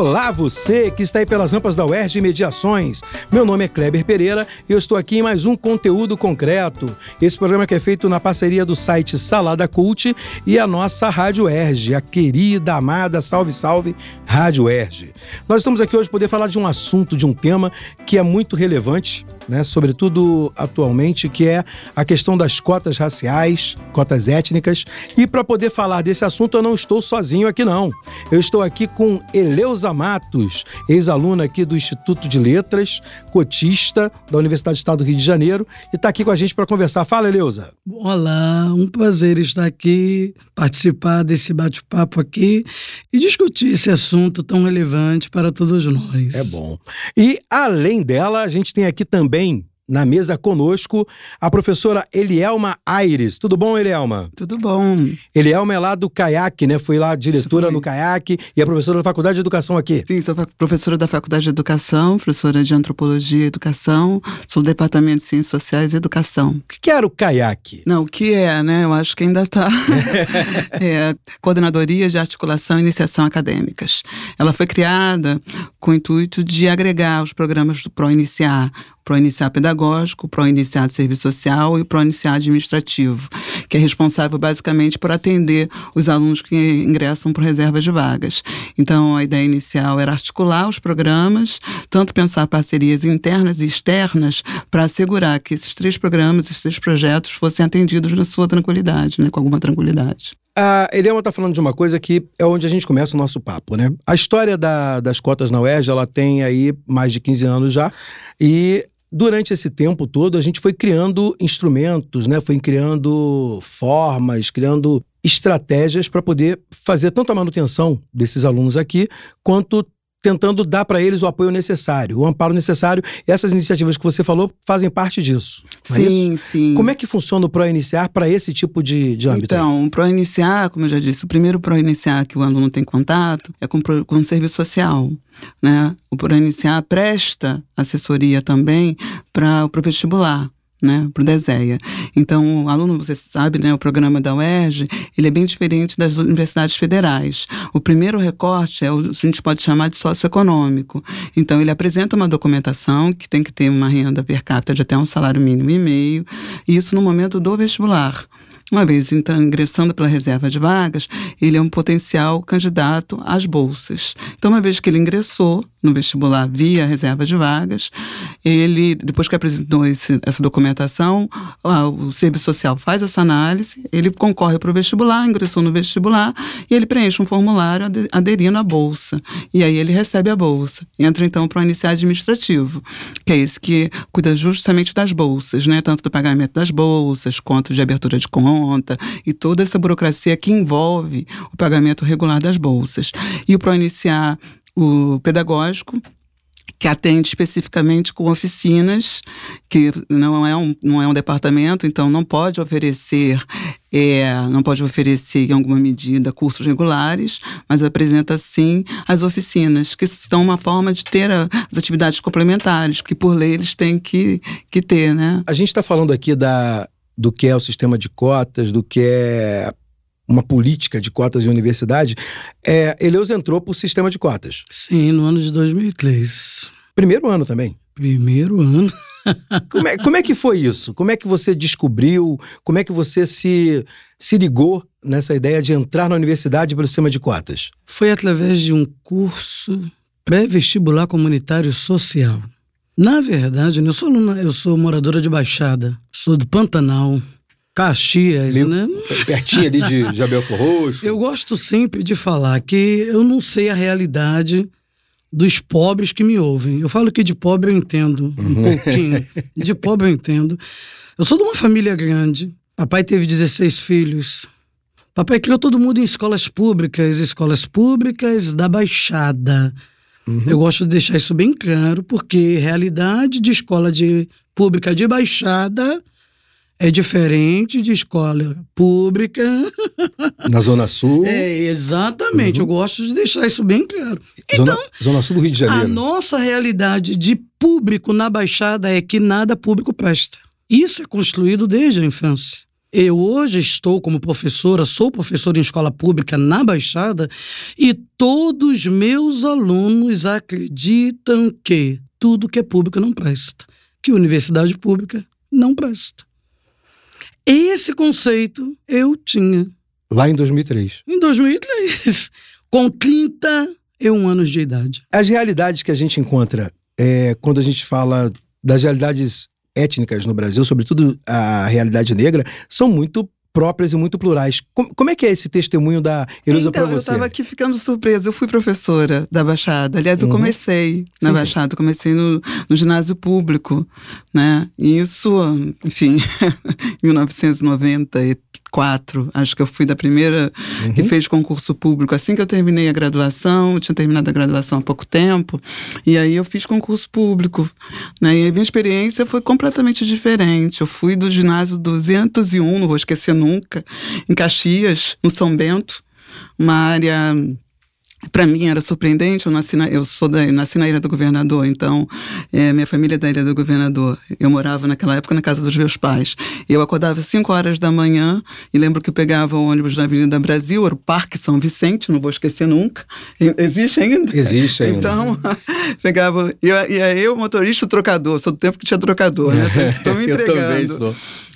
Olá, você que está aí pelas rampas da UERJ Mediações. Meu nome é Kleber Pereira e eu estou aqui em mais um conteúdo concreto. Esse programa que é feito na parceria do site Salada Cult e a nossa Rádio UERJ, a querida, amada, salve, salve, Rádio UERJ. Nós estamos aqui hoje para poder falar de um assunto, de um tema que é muito relevante né, sobretudo atualmente, que é a questão das cotas raciais, cotas étnicas. E para poder falar desse assunto, eu não estou sozinho aqui, não. Eu estou aqui com Eleusa Matos, ex-aluna aqui do Instituto de Letras, cotista da Universidade do Estado do Rio de Janeiro, e está aqui com a gente para conversar. Fala, Eleusa. Olá, um prazer estar aqui, participar desse bate-papo aqui e discutir esse assunto tão relevante para todos nós. É bom. E além dela, a gente tem aqui também também na mesa conosco a professora Elielma Aires. Tudo bom, Elielma? Tudo bom. Elielma é lá do CAIAC, né? Foi lá diretora no CAIAC e é professora da Faculdade de Educação aqui. Sim, sou professora da Faculdade de Educação, professora de Antropologia e Educação, sou do Departamento de Ciências Sociais e Educação. O que era o CAIAC? Não, o que é, né? Eu acho que ainda está. é Coordenadoria de Articulação e Iniciação Acadêmicas. Ela foi criada com o intuito de agregar os programas do PRO-Iniciar, Pro-Iniciar Pedagógico, Pro-Iniciar de Serviço Social e Pro-Iniciar Administrativo, que é responsável basicamente por atender os alunos que ingressam por reservas de vagas. Então, a ideia inicial era articular os programas, tanto pensar parcerias internas e externas, para assegurar que esses três programas, esses três projetos fossem atendidos na sua tranquilidade, né, com alguma tranquilidade. A Eliana está falando de uma coisa que é onde a gente começa o nosso papo, né? A história da, das cotas na UERJ, ela tem aí mais de 15 anos já, e durante esse tempo todo a gente foi criando instrumentos, né? Foi criando formas, criando estratégias para poder fazer tanto a manutenção desses alunos aqui, quanto tentando dar para eles o apoio necessário, o amparo necessário. E essas iniciativas que você falou fazem parte disso. É sim, é sim. Como é que funciona o Pro-Iniciar para esse tipo de, de âmbito? Então, o Pro-Iniciar, como eu já disse, o primeiro Pro-Iniciar que o aluno tem contato é com, com o serviço social. Né? O Pro-Iniciar presta assessoria também para o vestibular né, para o DESEA. Então, o aluno, você sabe, né, o programa da UERJ, ele é bem diferente das universidades federais. O primeiro recorte é o a gente pode chamar de socioeconômico. Então, ele apresenta uma documentação que tem que ter uma renda per capita de até um salário mínimo e meio, e isso no momento do vestibular. Uma vez então, ingressando pela reserva de vagas, ele é um potencial candidato às bolsas. Então, uma vez que ele ingressou no vestibular via reserva de vagas, ele, depois que apresentou esse, essa documentação, o serviço social faz essa análise, ele concorre para o vestibular, ingressou no vestibular e ele preenche um formulário aderindo à bolsa. E aí ele recebe a bolsa. Entra então para o iniciar administrativo, que é esse que cuida justamente das bolsas, né? tanto do pagamento das bolsas, quanto de abertura de conta e toda essa burocracia que envolve o pagamento regular das bolsas. E o ProIniciar, o pedagógico, que atende especificamente com oficinas, que não é um, não é um departamento, então não pode oferecer, é, não pode oferecer em alguma medida cursos regulares, mas apresenta sim as oficinas, que são uma forma de ter a, as atividades complementares, que por lei eles têm que, que ter, né? A gente está falando aqui da do que é o sistema de cotas, do que é uma política de cotas em universidade, é, Eleus entrou para o sistema de cotas. Sim, no ano de 2003. Primeiro ano também? Primeiro ano. como, é, como é que foi isso? Como é que você descobriu? Como é que você se, se ligou nessa ideia de entrar na universidade pelo sistema de cotas? Foi através de um curso pré-vestibular comunitário social. Na verdade, eu sou, eu sou moradora de Baixada, sou do Pantanal, Caxias, Meio né? Pertinho ali de Jabel Roxo. Eu gosto sempre de falar que eu não sei a realidade dos pobres que me ouvem. Eu falo que de pobre eu entendo um uhum. pouquinho. De pobre eu entendo. Eu sou de uma família grande. Papai teve 16 filhos. Papai criou todo mundo em escolas públicas, escolas públicas da Baixada. Uhum. Eu gosto de deixar isso bem claro, porque realidade de escola de pública de baixada É diferente de escola pública. Na Zona Sul. É, exatamente. Uhum. Eu gosto de deixar isso bem claro. Zona, então, Zona Sul do Rio de Janeiro. A nossa realidade de público na Baixada é que nada público presta. Isso é construído desde a infância. Eu hoje estou como professora, sou professora em escola pública na Baixada e todos meus alunos acreditam que tudo que é público não presta, que universidade pública não presta. Esse conceito eu tinha. Lá em 2003. Em 2003, com 31 anos de idade. As realidades que a gente encontra é, quando a gente fala das realidades étnicas no Brasil, sobretudo a realidade negra, são muito próprias e muito plurais. Como, como é que é esse testemunho da Heloísa então, para você? Eu estava aqui ficando surpresa. Eu fui professora da Baixada. Aliás, eu uhum. comecei na sim, Baixada. Sim. Comecei no, no, ginásio público, né? E isso, enfim, 1994. Acho que eu fui da primeira uhum. que fez concurso público. Assim que eu terminei a graduação, eu tinha terminado a graduação há pouco tempo, e aí eu fiz concurso público, né? E a minha experiência foi completamente diferente. Eu fui do ginásio 201, não vou esquecer nunca, em Caxias, no São Bento, uma área para mim era surpreendente, eu nasci na, eu sou da, nasci na Ilha do Governador, então é, minha família é da Ilha do Governador. Eu morava naquela época na casa dos meus pais. Eu acordava às 5 horas da manhã e lembro que eu pegava o ônibus na Avenida Brasil, era o Parque São Vicente, não vou esquecer nunca. Existe ainda? Existe ainda. Então, pegava. E, e aí eu, motorista, o trocador, sou do tempo que tinha trocador, né? Estou me entregando. eu também sou.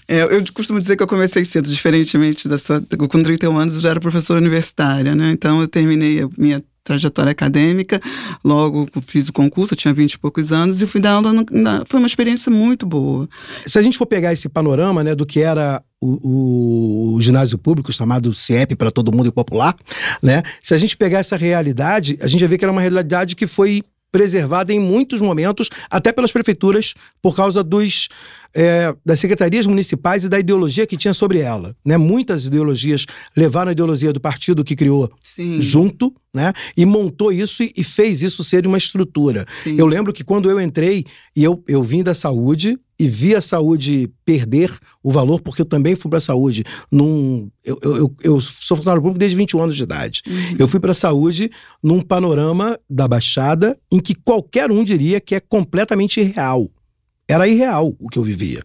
É, eu costumo dizer que eu comecei cedo, diferentemente da sua. Com 31 anos eu já era professora universitária, né? Então eu terminei a minha trajetória acadêmica, logo fiz o concurso, eu tinha 20 e poucos anos e fui dar aula. No, na, foi uma experiência muito boa. Se a gente for pegar esse panorama né, do que era o, o, o, ginásio público, chamado CIEP para todo mundo e popular, né? Se a gente pegar essa realidade, a gente vai ver que era uma realidade que foi preservada em muitos momentos, até pelas prefeituras, por causa dos, é, das secretarias municipais e da ideologia que tinha sobre ela. Né? Muitas ideologias levaram a ideologia do partido que criou Sim. junto né? e montou isso e, e fez isso ser uma estrutura. Sim. Eu lembro que quando eu entrei e eu, eu vim da saúde, e vi a saúde perder o valor, porque eu também fui para a saúde num. Eu, eu, eu sou funcionário público desde 21 anos de idade. Uhum. Eu fui para a saúde num panorama da Baixada em que qualquer um diria que é completamente irreal. Era irreal o que eu vivia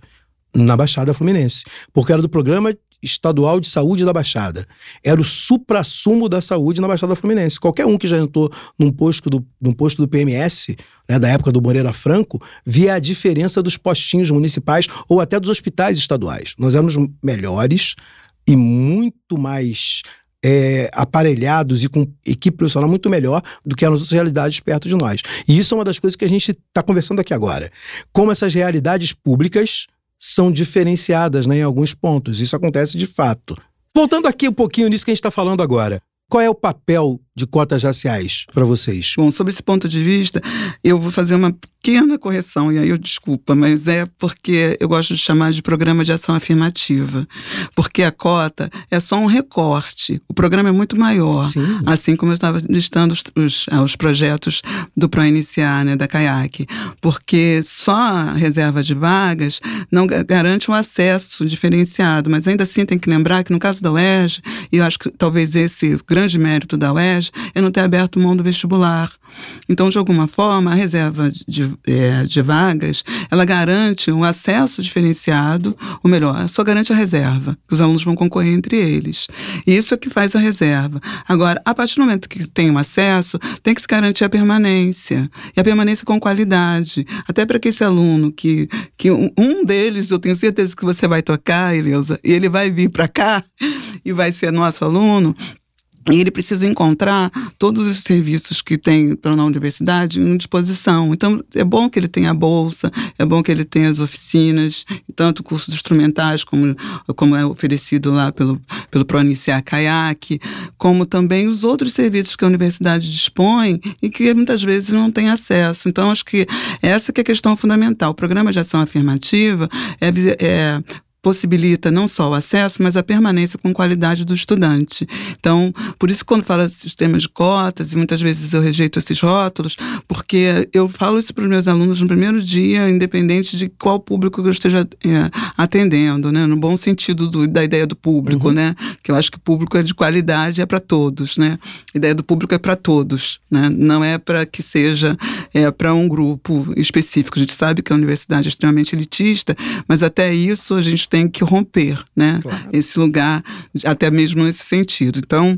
na Baixada Fluminense, porque era do programa Estadual de Saúde da Baixada. Era o supra-sumo da saúde na Baixada Fluminense. Qualquer um que já entrou num posto do, num posto do PMS, né, da época do Moreira Franco, via a diferença dos postinhos municipais ou até dos hospitais estaduais. Nós éramos melhores e muito mais é, aparelhados e com equipe profissional muito melhor do que as outras realidades perto de nós. E isso é uma das coisas que a gente está conversando aqui agora. Como essas realidades públicas são diferenciadas né, em alguns pontos. Isso acontece de fato. Voltando aqui um pouquinho nisso que a gente está falando agora. Qual é o papel de cotas raciais para vocês? Bom, sob esse ponto de vista, eu vou fazer uma pequena correção, e aí eu desculpa, mas é porque eu gosto de chamar de programa de ação afirmativa. Porque a cota é só um recorte. O programa é muito maior. Sim. Assim como eu estava listando os, os, ah, os projetos do ProIniciar, né, da CAIAC. Porque só a reserva de vagas não garante um acesso diferenciado, mas ainda assim tem que lembrar que no caso da UERJ, e eu acho que talvez esse grande mérito da UERJ é não ter aberto mão do vestibular. Então, de alguma forma, a reserva de, é, de vagas, ela garante um acesso diferenciado, ou melhor, só garante a reserva, que os alunos vão concorrer entre eles. E isso é que faz a reserva. Agora, a partir do momento que tem um acesso, tem que se garantir a permanência. E a permanência com qualidade. Até para que esse aluno, que, que um deles, eu tenho certeza que você vai tocar, Eleusa, e ele vai vir para cá e vai ser nosso aluno, e ele precisa encontrar todos os serviços que tem na universidade em disposição. Então, é bom que ele tenha a bolsa, é bom que ele tenha as oficinas, tanto cursos instrumentais, como, como é oferecido lá pelo, pelo ProIniciar Caiaque, como também os outros serviços que a universidade dispõe e que muitas vezes não tem acesso. Então, acho que essa que é a questão fundamental. O programa de ação afirmativa é, é possibilita não só o acesso, mas a permanência com qualidade do estudante. Então, por isso quando fala de sistema de cotas, e muitas vezes eu rejeito esses rótulos, porque eu falo isso para os meus alunos no primeiro dia, independente de qual público eu esteja é, atendendo, né? No bom sentido do, da ideia do público, uhum. né? Que eu acho que público é de qualidade, é para todos, né? A ideia do público é para todos, né? Não é para que seja é, para um grupo específico. A gente sabe que a universidade é extremamente elitista, mas até isso a gente tem que romper, né? Claro. Esse lugar, até mesmo nesse sentido. Então,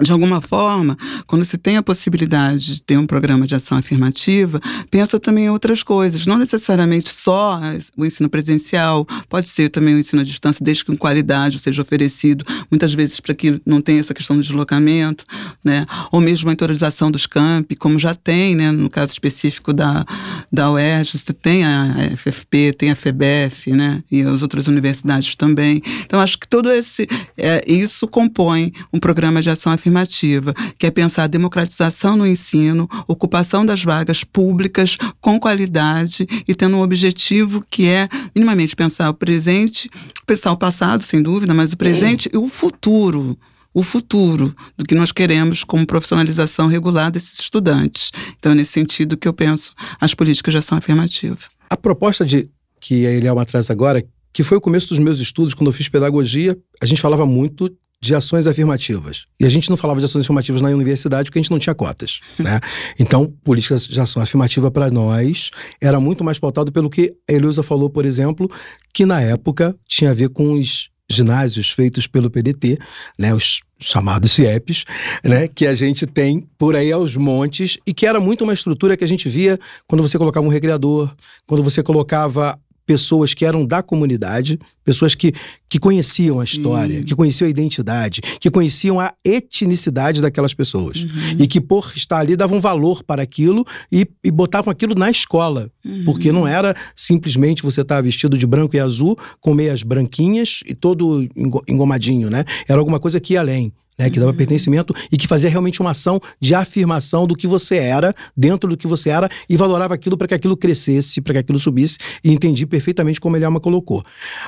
de alguma forma, quando se tem a possibilidade de ter um programa de ação afirmativa, pensa também em outras coisas, não necessariamente só o ensino presencial, pode ser também o ensino à distância, desde que com qualidade seja oferecido, muitas vezes para que não tenha essa questão do deslocamento, né? ou mesmo a interiorização dos campi, como já tem, né? no caso específico da, da UERJ, você tem a FFP, tem a FEBEF, né? e as outras universidades também. Então, acho que todo esse, é, isso compõe um programa de ação afirmativa afirmativa, que é pensar a democratização no ensino, ocupação das vagas públicas com qualidade e tendo um objetivo que é minimamente pensar o presente, pensar o passado, sem dúvida, mas o presente e o futuro o futuro do que nós queremos como profissionalização regular desses estudantes. Então, é nesse sentido que eu penso as políticas de ação afirmativa. A proposta de que a Elielma traz agora, que foi o começo dos meus estudos, quando eu fiz pedagogia, a gente falava muito de ações afirmativas. E a gente não falava de ações afirmativas na universidade porque a gente não tinha cotas, né? Então, políticas de ação afirmativa para nós era muito mais pautado pelo que a Eleusa falou, por exemplo, que na época tinha a ver com os ginásios feitos pelo PDT, né, os chamados CIEPs, né, que a gente tem por aí aos montes e que era muito uma estrutura que a gente via quando você colocava um recreador, quando você colocava pessoas que eram da comunidade, pessoas que, que conheciam a Sim. história, que conheciam a identidade, que conheciam a etnicidade daquelas pessoas. Uhum. E que, por estar ali, davam valor para aquilo e, e botavam aquilo na escola. Uhum. Porque não era simplesmente você estar vestido de branco e azul, com meias branquinhas e todo engomadinho, né? Era alguma coisa que ia além né, que dava uhum. pertencimento e que fazia realmente uma ação de afirmação do que você era, dentro do que você era, e valorava aquilo para que aquilo crescesse, para que aquilo subisse, e entendi perfeitamente como ele Eliama colocou.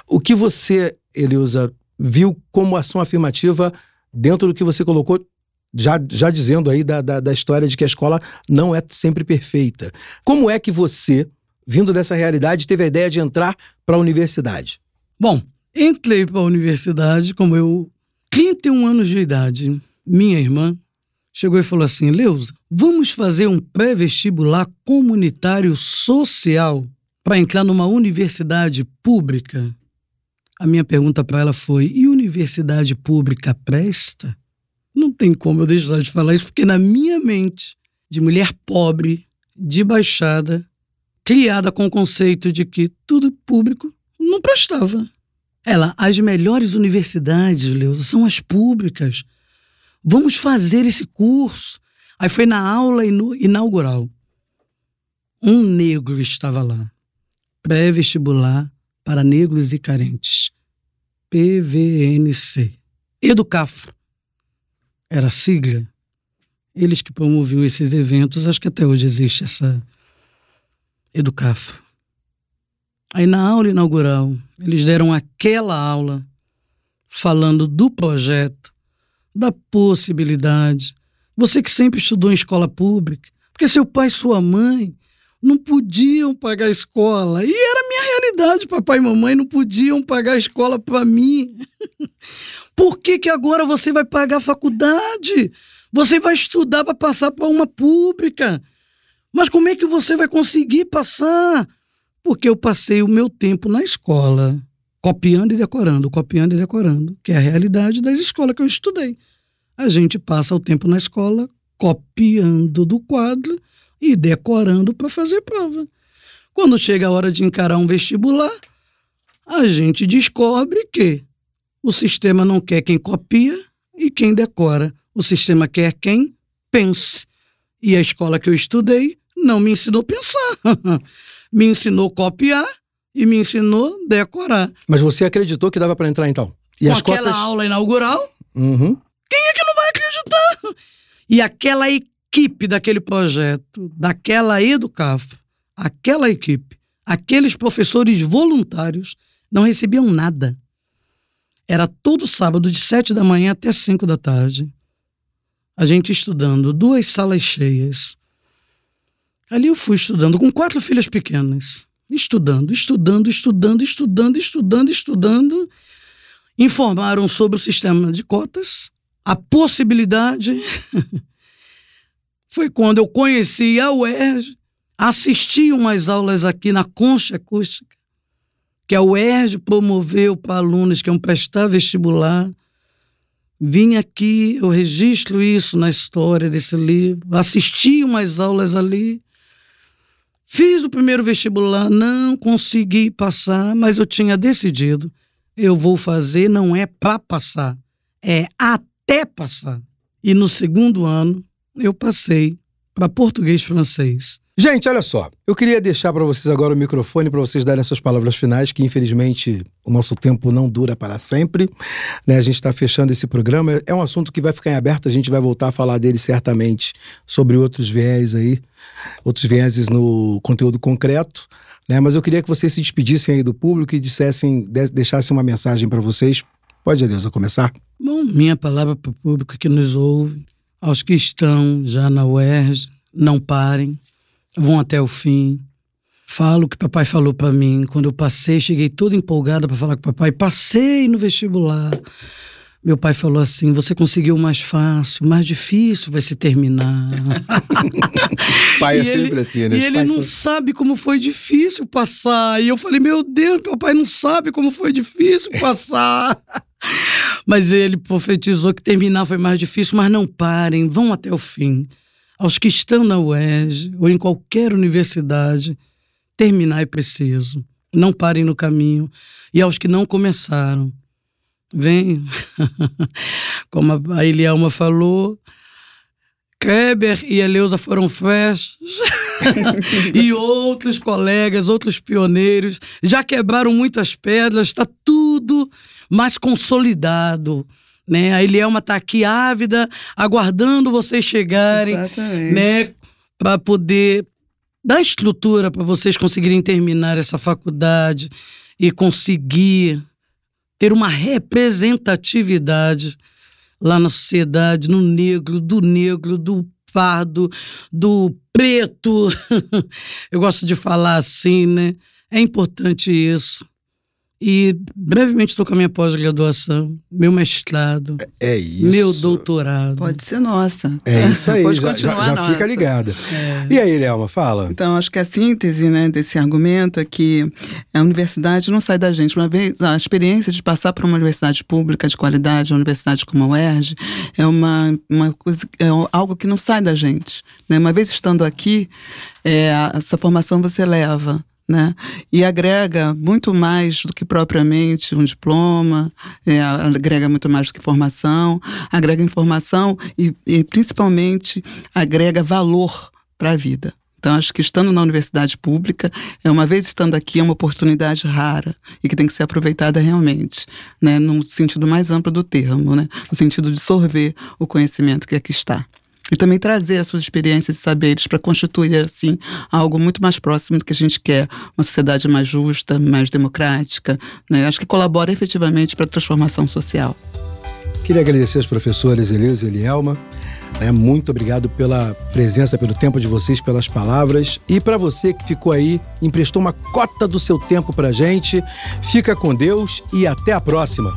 O que você, Eleusa, viu como ação afirmativa dentro do que você colocou, já, já dizendo aí da, da, da história de que a escola não é sempre perfeita. Como é que você, vindo dessa realidade, teve a ideia de entrar para a universidade? Bom, entrei para a universidade, como eu 31 anos de idade, minha irmã chegou e falou assim: Leusa, vamos fazer um pré-vestibular comunitário social para entrar numa universidade pública? A minha pergunta para ela foi: e universidade pública presta? Não tem como eu deixar de falar isso, porque na minha mente, de mulher pobre, de baixada, criada com o conceito de que tudo público não prestava. Ela, as melhores universidades, Leusa, são as públicas. Vamos fazer esse curso. Aí foi na aula inaugural. Um negro estava lá. Pré-vestibular para negros e carentes. PVNC. Educafro. Era a sigla. Eles que promoviam esses eventos, acho que até hoje existe essa Educafro. Aí na aula inaugural, eles deram aquela aula falando do projeto, da possibilidade. Você que sempre estudou em escola pública, porque seu pai e sua mãe não podiam pagar a escola. E era minha realidade, papai e mamãe não podiam pagar a escola para mim. Por que, que agora você vai pagar a faculdade? Você vai estudar para passar para uma pública. Mas como é que você vai conseguir passar? Porque eu passei o meu tempo na escola, copiando e decorando, copiando e decorando, que é a realidade das escolas que eu estudei. A gente passa o tempo na escola copiando do quadro e decorando para fazer prova. Quando chega a hora de encarar um vestibular, a gente descobre que o sistema não quer quem copia e quem decora. O sistema quer quem pense. E a escola que eu estudei não me ensinou a pensar. me ensinou copiar e me ensinou decorar. Mas você acreditou que dava para entrar então? E Com as aquela cotas... aula inaugural? Uhum. Quem é que não vai acreditar? E aquela equipe daquele projeto, daquela Educaf, aquela equipe, aqueles professores voluntários não recebiam nada. Era todo sábado, de sete da manhã até cinco da tarde. A gente estudando, duas salas cheias. Ali eu fui estudando, com quatro filhas pequenas. Estudando, estudando, estudando, estudando, estudando, estudando. Informaram sobre o sistema de cotas, a possibilidade. Foi quando eu conheci a UERJ, assisti umas aulas aqui na Concha Acústica, que a UERJ promoveu para alunos que iam prestar vestibular. Vim aqui, eu registro isso na história desse livro, assisti umas aulas ali, fiz o primeiro vestibular, não consegui passar, mas eu tinha decidido, eu vou fazer, não é para passar, é até passar. E no segundo ano, eu passei para português francês. Gente, olha só. Eu queria deixar para vocês agora o microfone para vocês darem as suas palavras finais, que infelizmente o nosso tempo não dura para sempre. Né? A gente está fechando esse programa. É um assunto que vai ficar em aberto, a gente vai voltar a falar dele certamente sobre outros viés aí, outros vieses no conteúdo concreto. Né? Mas eu queria que vocês se despedissem aí do público e dissessem, deixassem uma mensagem para vocês. Pode, Adeusa, começar? Bom, minha palavra para o público que nos ouve, aos que estão já na UERJ, não parem vão até o fim. Falo o que papai falou para mim. Quando eu passei, cheguei toda empolgada para falar com o papai. Passei no vestibular. Meu pai falou assim: você conseguiu mais fácil, mais difícil vai se terminar. pai é sempre assim, né? E ele não sabe como foi difícil passar. E eu falei: meu Deus, meu pai não sabe como foi difícil passar. mas ele profetizou que terminar foi mais difícil, mas não parem, vão até o fim aos que estão na UERJ ou em qualquer universidade, terminar é preciso. Não parem no caminho. E aos que não começaram, vem, como a Elielma falou, Kleber e Eleusa foram festas e outros colegas, outros pioneiros já quebraram muitas pedras, está tudo mais consolidado né? A Elielma está aqui ávida, aguardando vocês chegarem, Exatamente. né? Para poder dar estrutura para vocês conseguirem terminar essa faculdade e conseguir ter uma representatividade lá na sociedade, no negro, do negro, do pardo, do preto. Eu gosto de falar assim, né? É importante isso. E brevemente estou com a minha pós-graduação, meu mestrado, é isso. meu doutorado. Pode ser nossa. É isso aí, Pode já, continuar já, já fica ligada. É. E aí, Léo, fala. Então, acho que a síntese né, desse argumento é que a universidade não sai da gente. Uma vez, a experiência de passar por uma universidade pública de qualidade, uma universidade como a UERJ, é, uma, uma coisa, é algo que não sai da gente. Né? Uma vez estando aqui, é, essa formação você leva né? E agrega muito mais do que propriamente um diploma, é, agrega muito mais do que formação, agrega informação e, e principalmente agrega valor para a vida. Então, acho que estando na universidade pública, é uma vez estando aqui, é uma oportunidade rara e que tem que ser aproveitada realmente, né? no sentido mais amplo do termo, né? no sentido de sorver o conhecimento que aqui está e também trazer as suas experiências e saberes para constituir, assim, algo muito mais próximo do que a gente quer, uma sociedade mais justa, mais democrática, né? Acho que colabora efetivamente para a transformação social. Queria agradecer aos professores Elisa e Elielma. Né? Muito obrigado pela presença, pelo tempo de vocês, pelas palavras. E para você que ficou aí, emprestou uma cota do seu tempo para gente. Fica com Deus e até a próxima.